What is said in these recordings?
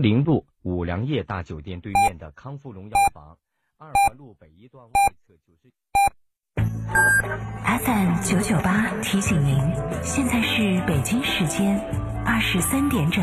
零路五粮液大酒店对面的康复荣药房，二环路北一段外侧九十。FM 九九八提醒您，现在是北京时间二十三点整。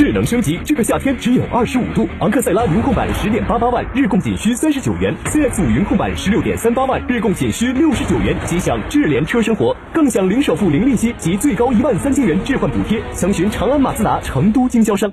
智能升级，这个夏天只有二十五度。昂克赛拉云控版十点八八万，日供仅需三十九元；CX 五云控版十六点三八万，日供仅需六十九元。即享智联车生活，更享零首付、零利息及最高一万三千元置换补贴。详询长安马自达成都经销商。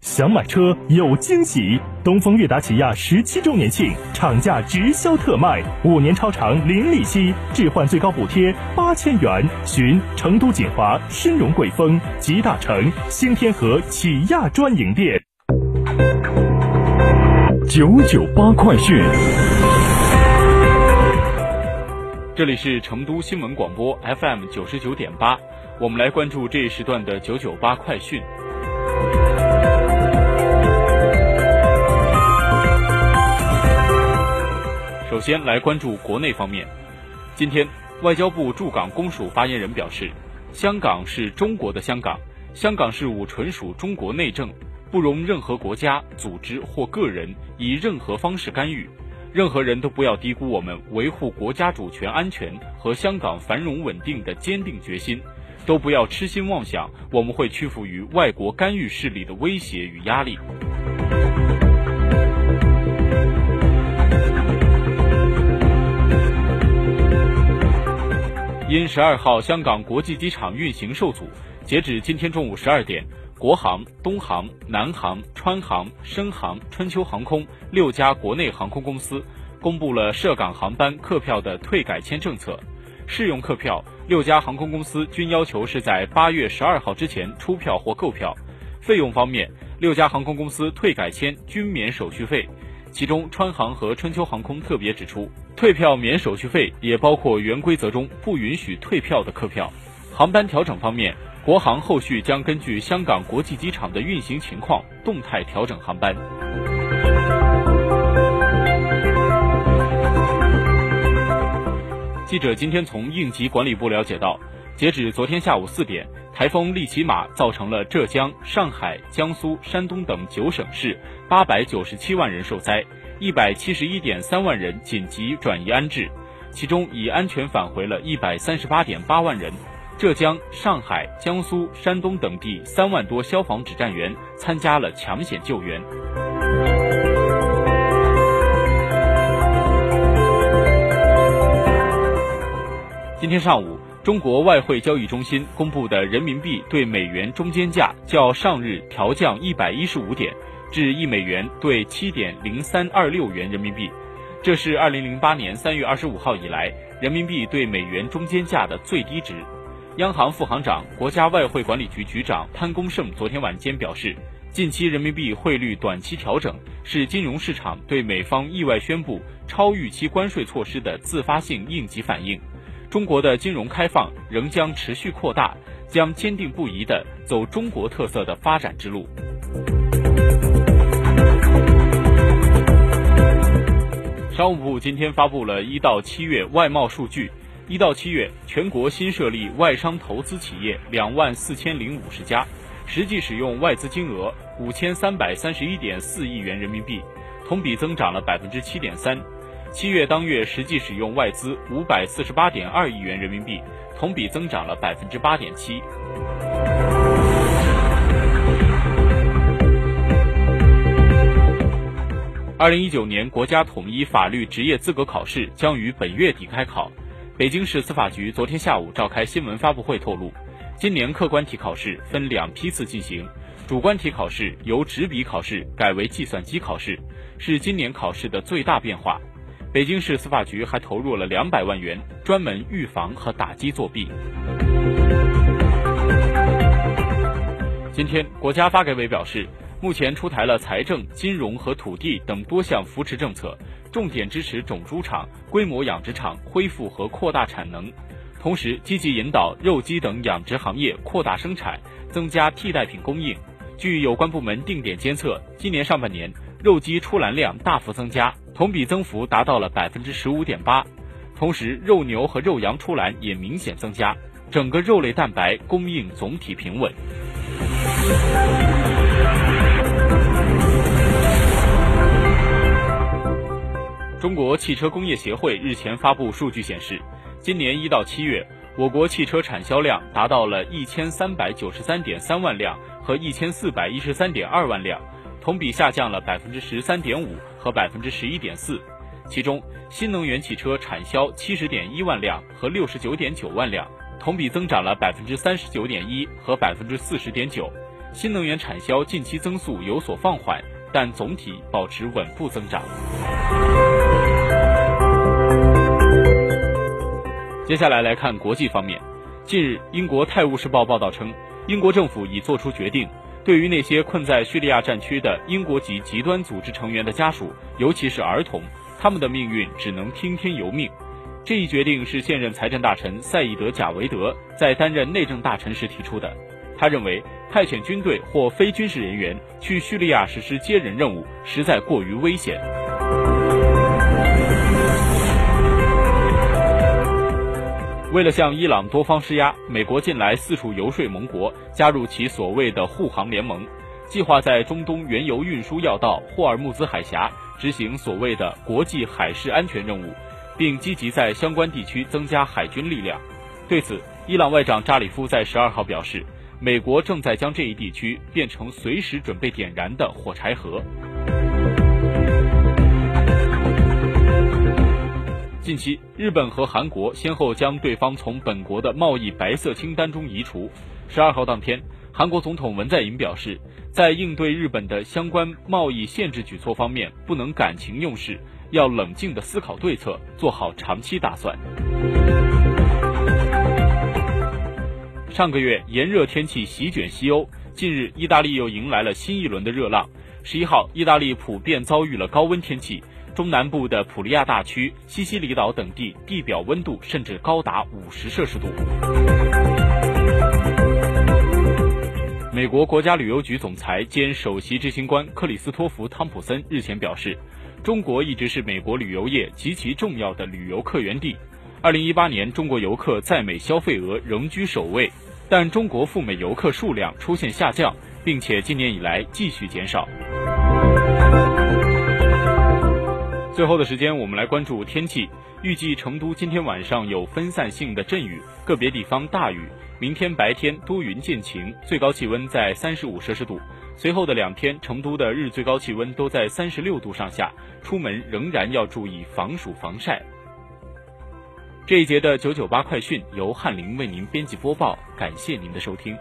想买车有惊喜！东风悦达起亚十七周年庆，厂价直销特卖，五年超长零利息，置换最高补贴八千元。寻成都锦华、申荣贵丰、吉大城、新天河起亚专营店。九九八快讯，这里是成都新闻广播 FM 九十九点八，我们来关注这一时段的九九八快讯。首先来关注国内方面，今天，外交部驻港公署发言人表示，香港是中国的香港，香港事务纯属中国内政，不容任何国家、组织或个人以任何方式干预。任何人都不要低估我们维护国家主权安全和香港繁荣稳定的坚定决心，都不要痴心妄想我们会屈服于外国干预势力的威胁与压力。因十二号香港国际机场运行受阻，截止今天中午十二点，国航、东航、南航、川航、深航、春秋航空六家国内航空公司公布了涉港航班客票的退改签政策。适用客票，六家航空公司均要求是在八月十二号之前出票或购票。费用方面，六家航空公司退改签均免手续费。其中，川航和春秋航空特别指出，退票免手续费也包括原规则中不允许退票的客票。航班调整方面，国航后续将根据香港国际机场的运行情况动态调整航班。记者今天从应急管理部了解到，截止昨天下午四点，台风利奇马造成了浙江、上海、江苏、山东等九省市八百九十七万人受灾，一百七十一点三万人紧急转移安置，其中已安全返回了一百三十八点八万人。浙江、上海、江苏、山东等地三万多消防指战员参加了抢险救援。今天上午，中国外汇交易中心公布的人民币对美元中间价较上日调降一百一十五点，至一美元兑七点零三二六元人民币，这是二零零八年三月二十五号以来人民币对美元中间价的最低值。央行副行长、国家外汇管理局局长潘功胜昨天晚间表示，近期人民币汇率短期调整是金融市场对美方意外宣布超预期关税措施的自发性应急反应。中国的金融开放仍将持续扩大，将坚定不移地走中国特色的发展之路。商务部今天发布了一到七月外贸数据，一到七月全国新设立外商投资企业两万四千零五十家，实际使用外资金额五千三百三十一点四亿元人民币，同比增长了百分之七点三。七月当月实际使用外资五百四十八点二亿元人民币，同比增长了百分之八点七。二零一九年国家统一法律职业资格考试将于本月底开考。北京市司法局昨天下午召开新闻发布会透露，今年客观题考试分两批次进行，主观题考试由纸笔考试改为计算机考试，是今年考试的最大变化。北京市司法局还投入了两百万元，专门预防和打击作弊。今天，国家发改委表示，目前出台了财政、金融和土地等多项扶持政策，重点支持种猪场、规模养殖场恢复和扩大产能，同时积极引导肉鸡等养殖行业扩大生产，增加替代品供应。据有关部门定点监测，今年上半年肉鸡出栏量大幅增加。同比增幅达到了百分之十五点八，同时肉牛和肉羊出栏也明显增加，整个肉类蛋白供应总体平稳。中国汽车工业协会日前发布数据显示，今年一到七月，我国汽车产销量达到了一千三百九十三点三万辆和一千四百一十三点二万辆。同比下降了百分之十三点五和百分之十一点四，其中新能源汽车产销七十点一万辆和六十九点九万辆，同比增长了百分之三十九点一和百分之四十点九。新能源产销近期增速有所放缓，但总体保持稳步增长。接下来来看国际方面，近日，英国《泰晤士报》报道称，英国政府已作出决定。对于那些困在叙利亚战区的英国籍极端组织成员的家属，尤其是儿童，他们的命运只能听天由命。这一决定是现任财政大臣赛义德·贾维德在担任内政大臣时提出的。他认为，派遣军队或非军事人员去叙利亚实施接人任务，实在过于危险。为了向伊朗多方施压，美国近来四处游说盟国加入其所谓的护航联盟，计划在中东原油运输要道霍尔木兹海峡执行所谓的国际海事安全任务，并积极在相关地区增加海军力量。对此，伊朗外长扎里夫在十二号表示，美国正在将这一地区变成随时准备点燃的火柴盒。近期，日本和韩国先后将对方从本国的贸易白色清单中移除。十二号当天，韩国总统文在寅表示，在应对日本的相关贸易限制举措方面，不能感情用事，要冷静地思考对策，做好长期打算。上个月炎热天气席卷西欧，近日意大利又迎来了新一轮的热浪。十一号，意大利普遍遭遇了高温天气。中南部的普利亚大区、西西里岛等地地表温度甚至高达五十摄氏度。美国国家旅游局总裁兼首席执行官克里斯托弗·汤普森日前表示，中国一直是美国旅游业极其重要的旅游客源地。二零一八年，中国游客在美消费额仍居首位，但中国赴美游客数量出现下降，并且今年以来继续减少。最后的时间，我们来关注天气。预计成都今天晚上有分散性的阵雨，个别地方大雨。明天白天多云见晴，最高气温在三十五摄氏度。随后的两天，成都的日最高气温都在三十六度上下，出门仍然要注意防暑防晒。这一节的九九八快讯由翰林为您编辑播报，感谢您的收听。